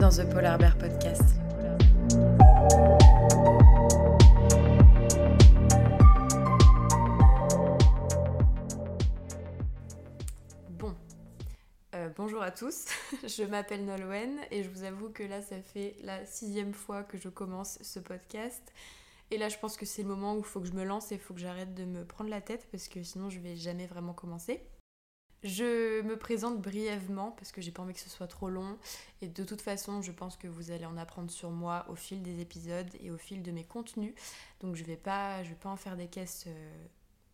Dans The Polar Bear Podcast. Bon, euh, bonjour à tous, je m'appelle Nolwenn et je vous avoue que là ça fait la sixième fois que je commence ce podcast. Et là je pense que c'est le moment où il faut que je me lance et il faut que j'arrête de me prendre la tête parce que sinon je vais jamais vraiment commencer. Je me présente brièvement parce que j'ai pas envie que ce soit trop long et de toute façon je pense que vous allez en apprendre sur moi au fil des épisodes et au fil de mes contenus donc je vais pas, je vais pas en faire des caisses euh,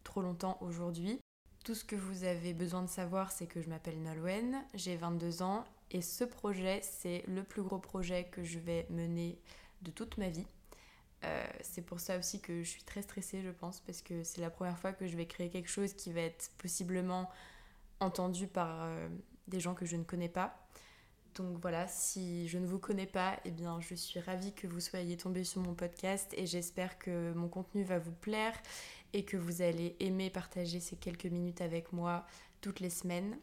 trop longtemps aujourd'hui. Tout ce que vous avez besoin de savoir c'est que je m'appelle Nolwenn, j'ai 22 ans et ce projet c'est le plus gros projet que je vais mener de toute ma vie. Euh, c'est pour ça aussi que je suis très stressée je pense parce que c'est la première fois que je vais créer quelque chose qui va être possiblement entendu par euh, des gens que je ne connais pas. Donc voilà, si je ne vous connais pas, eh bien je suis ravie que vous soyez tombé sur mon podcast et j'espère que mon contenu va vous plaire et que vous allez aimer partager ces quelques minutes avec moi toutes les semaines.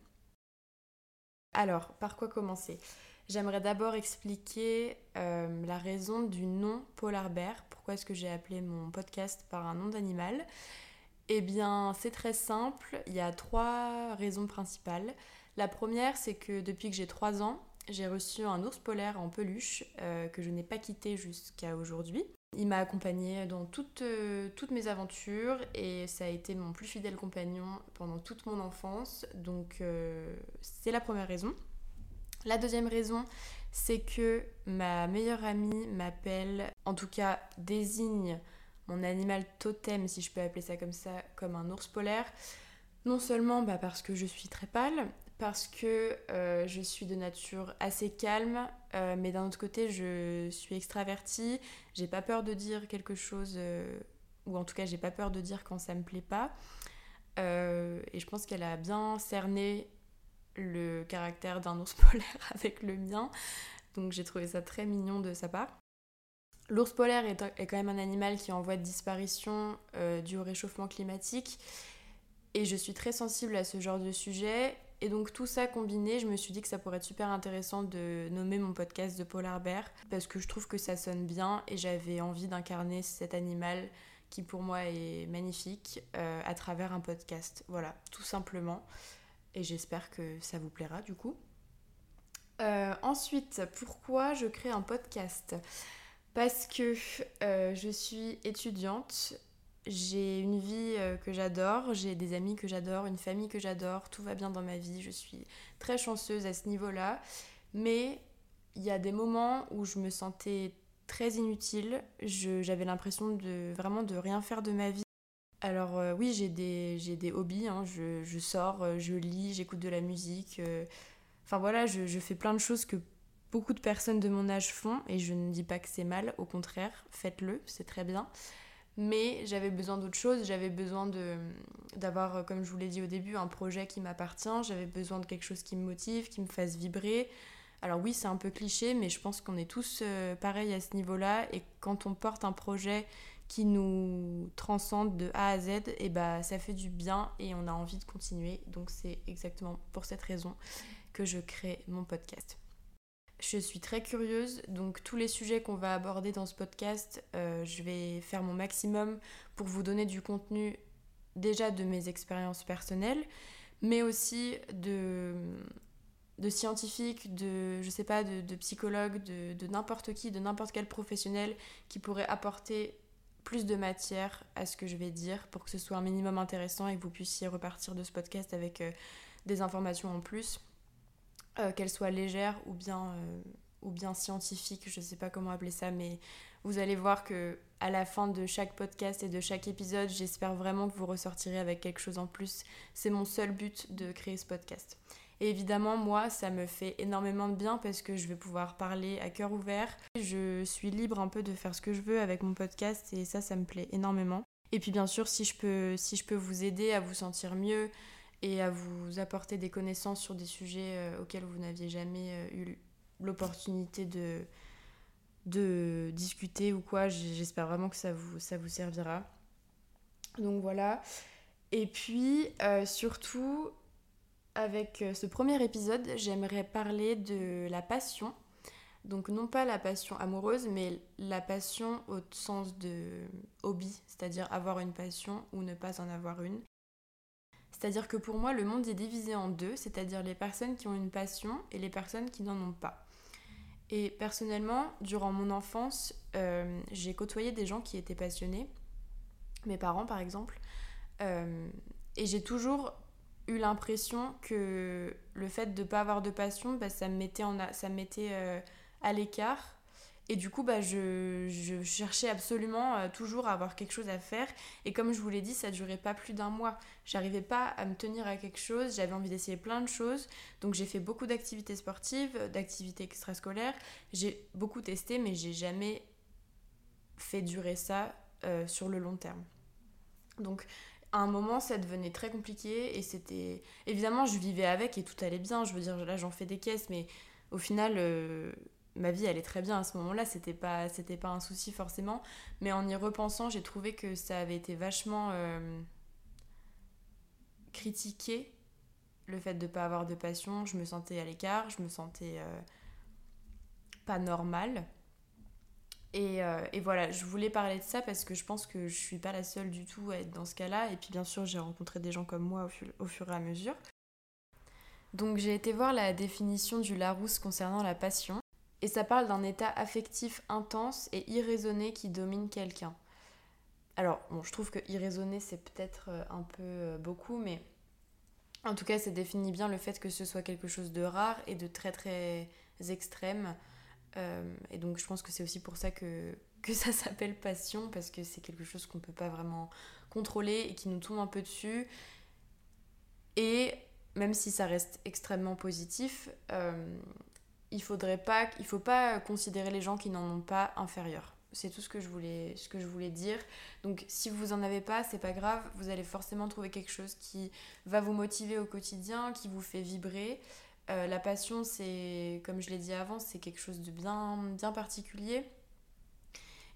Alors, par quoi commencer? J'aimerais d'abord expliquer euh, la raison du nom Polar Bear. Pourquoi est-ce que j'ai appelé mon podcast par un nom d'animal? Eh bien, c'est très simple. Il y a trois raisons principales. La première, c'est que depuis que j'ai trois ans, j'ai reçu un ours polaire en peluche euh, que je n'ai pas quitté jusqu'à aujourd'hui. Il m'a accompagné dans toutes, euh, toutes mes aventures et ça a été mon plus fidèle compagnon pendant toute mon enfance. Donc, euh, c'est la première raison. La deuxième raison, c'est que ma meilleure amie m'appelle, en tout cas désigne mon animal totem, si je peux appeler ça comme ça, comme un ours polaire. Non seulement bah, parce que je suis très pâle, parce que euh, je suis de nature assez calme, euh, mais d'un autre côté, je suis extravertie, j'ai pas peur de dire quelque chose, euh, ou en tout cas, j'ai pas peur de dire quand ça me plaît pas. et je pense qu'elle a bien cerné le caractère d'un ours polaire avec le mien, donc j'ai trouvé ça très mignon de sa part. L'ours polaire est, quand même un animal qui est en voie de disparition euh, dû au réchauffement climatique. Et je suis très sensible à ce genre de sujet. Et donc tout ça combiné, je me suis dit que ça pourrait être super intéressant de nommer mon podcast de Polar Bear. Parce que je trouve que ça sonne bien et j'avais envie d'incarner cet animal qui pour moi est magnifique euh, à travers un podcast. Voilà, tout simplement. Et j'espère que ça vous plaira du coup. Euh, ensuite, pourquoi je crée un podcast? Parce que euh, je suis étudiante, j'ai une vie euh, que j'adore, j'ai des amis que j'adore, une famille que j'adore, tout va bien dans ma vie, je suis très chanceuse à ce niveau-là. Mais il y a des moments où je me sentais très inutile, j'avais l'impression de vraiment de rien faire de ma vie. Alors euh, oui, j'ai des, des hobbies, hein. je, je, sors, je lis, j'écoute de la musique. Enfin voilà, je, je, fais plein de choses que beaucoup de personnes de mon âge font, et je ne dis pas que c'est mal, au contraire, faites-le, c'est très bien. Mais j'avais besoin d'autre chose, j'avais besoin d'avoir, comme je vous l'ai dit au début, un projet qui m'appartient, j'avais besoin de quelque chose qui me motive, qui me fasse vibrer. Alors oui, c'est un peu cliché, mais je pense qu'on est tous euh, pareils à ce niveau-là, et quand on porte un projet qui nous transcende de A à Z, et eh bah ça fait du bien et on a envie de continuer. Donc c'est exactement pour cette raison que je crée mon podcast. Je suis très curieuse, donc tous les sujets qu'on va aborder dans ce podcast, euh, je vais faire mon maximum pour vous donner du contenu déjà de mes expériences personnelles, mais aussi de, de scientifiques, de, je sais pas, de, psychologues, de, de n'importe qui, de n'importe quel professionnel qui pourrait apporter plus de matière à ce que je vais dire pour que ce soit un minimum intéressant et que vous puissiez repartir de ce podcast avec euh, des informations en plus. Euh, qu'elle soit légère ou bien, euh, ou bien scientifique, je ne sais pas comment appeler ça, mais vous allez voir que à la fin de chaque podcast et de chaque épisode, j'espère vraiment que vous ressortirez avec quelque chose en plus. C'est mon seul but de créer ce podcast. Et évidemment, moi, ça me fait énormément de bien parce que je vais pouvoir parler à cœur ouvert. Je suis libre un peu de faire ce que je veux avec mon podcast et ça, ça me plaît énormément. Et puis bien sûr, si je peux, si je peux vous aider à vous sentir mieux, et à vous apporter des connaissances sur des sujets euh, auxquels vous n'aviez jamais euh, eu l'opportunité de, de discuter ou quoi. J'espère vraiment que ça vous, ça vous servira. Donc voilà. Et puis, euh, surtout, avec ce premier épisode, j'aimerais parler de la passion. Donc non pas la passion amoureuse, mais la passion au sens de hobby, c'est-à-dire avoir une passion ou ne pas en avoir une. C'est-à-dire que pour moi, le monde est divisé en deux, c'est-à-dire les personnes qui ont une passion et les personnes qui n'en ont pas. Et personnellement, durant mon enfance, euh, j'ai côtoyé des gens qui étaient passionnés, mes parents par exemple, euh, et j'ai toujours eu l'impression que le fait de ne pas avoir de passion, bah, ça me mettait, euh, à l'écart. Et du coup, bah, je, je cherchais absolument euh, toujours à avoir quelque chose à faire. Et comme je vous l'ai dit, ça durait pas plus d'un mois. J'arrivais pas à me tenir à quelque chose. J'avais envie d'essayer plein de choses. Donc j'ai fait beaucoup d'activités sportives, d'activités extrascolaires. J'ai beaucoup testé, mais j'ai jamais fait durer ça euh, sur le long terme. Donc à un moment, ça devenait très compliqué et c'était. Évidemment, je vivais avec et tout allait bien. Je veux dire, là, j'en fais des caisses, mais au final, euh, ma vie allait très bien à ce moment-là. C'était pas, c'était pas un souci forcément. Mais en y repensant, j'ai trouvé que ça avait été vachement euh, critiqué le fait de ne pas avoir de passion. Je me sentais à l'écart, je me sentais euh, pas normale. Euh, et, voilà, je voulais parler de ça parce que je pense que je suis pas la seule du tout à être dans ce cas-là. Et puis bien sûr, j'ai rencontré des gens comme moi au, fur et à mesure. Donc j'ai été voir la définition du Larousse concernant la passion. Et ça parle d'un état affectif intense et irraisonné qui domine quelqu'un. Alors, bon, je trouve que irraisonné, c'est peut-être euh, un peu euh, beaucoup, mais en tout cas, ça définit bien le fait que ce soit quelque chose de rare et de très très extrême. Euh, et donc je pense que c'est aussi pour ça que, ça s'appelle passion, parce que c'est quelque chose qu'on ne peut pas vraiment contrôler et qui nous tombe un peu dessus. Et même si ça reste extrêmement positif, il faudrait pas, il faut pas considérer les gens qui n'en ont pas inférieurs. C'est tout ce que je voulais, ce que je voulais dire. Donc, si vous en avez pas, c'est pas grave. Vous allez forcément trouver quelque chose qui va vous motiver au quotidien, qui vous fait vibrer. Euh, la passion, c'est, comme je l'ai dit avant, c'est quelque chose de bien, bien particulier.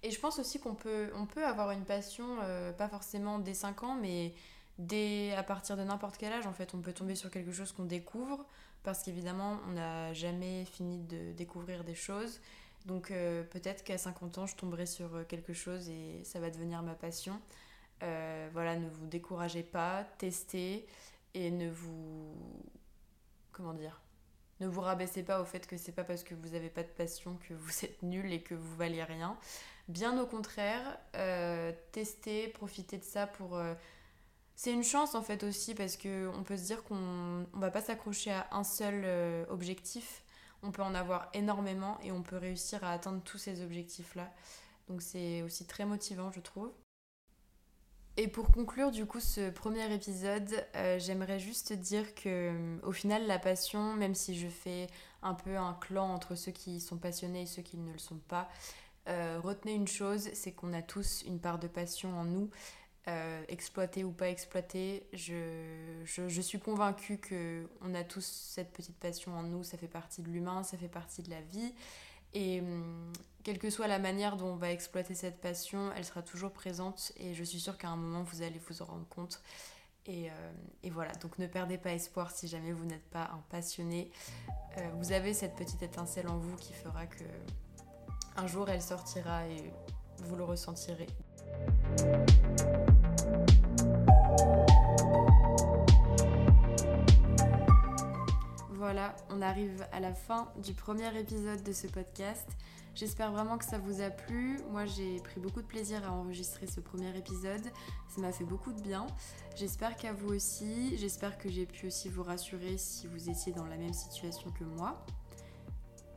Et je pense aussi qu'on peut, on peut avoir une passion, euh, pas forcément dès 5 ans, mais dès à partir de n'importe quel âge, en fait, on peut tomber sur quelque chose qu'on découvre, parce qu'évidemment, on n'a jamais fini de découvrir des choses. Donc euh, peut-être qu'à 50 ans, je tomberai sur quelque chose et ça va devenir ma passion. voilà, ne vous découragez pas, testez et ne vous... Comment dire ne vous rabaissez pas au fait que c'est pas parce que vous n'avez pas de passion que vous êtes nul et que vous valiez rien. Bien au contraire, euh, testez, profitez de ça pour. C'est une chance en fait aussi parce que on peut se dire qu'on ne va pas s'accrocher à un seul euh, objectif. On peut en avoir énormément et on peut réussir à atteindre tous ces objectifs-là. Donc c'est aussi très motivant, je trouve. Et pour conclure du coup ce premier épisode, euh, j'aimerais juste dire que euh, au final la passion, même si je fais un peu un clan entre ceux qui sont passionnés et ceux qui ne le sont pas, retenez une chose, c'est qu'on a tous une part de passion en nous, exploitée ou pas exploitée. Je, je, suis convaincue qu'on a tous cette petite passion en nous, ça fait partie de l'humain, ça fait partie de la vie. Et hum, quelle que soit la manière dont on va exploiter cette passion, elle sera toujours présente et je suis sûre qu'à un moment vous allez vous en rendre compte. Et, euh, voilà, donc ne perdez pas espoir si jamais vous n'êtes pas un passionné. Euh, vous avez cette petite étincelle en vous qui fera que un jour elle sortira et vous le ressentirez. Voilà, on arrive à la fin du premier épisode de ce podcast. J'espère vraiment que ça vous a plu. Moi, j'ai pris beaucoup de plaisir à enregistrer ce premier épisode. Ça m'a fait beaucoup de bien. J'espère qu'à vous aussi. J'espère que j'ai pu aussi vous rassurer si vous étiez dans la même situation que moi.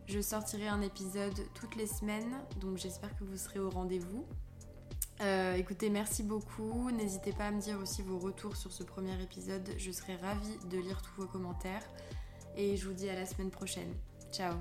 Je sortirai un épisode toutes les semaines, donc j'espère que vous serez au rendez-vous. Euh, écoutez, merci beaucoup. N'hésitez pas à me dire aussi vos retours sur ce premier épisode. Je serai ravie de lire tous vos commentaires. Et je vous dis à la semaine prochaine. Ciao.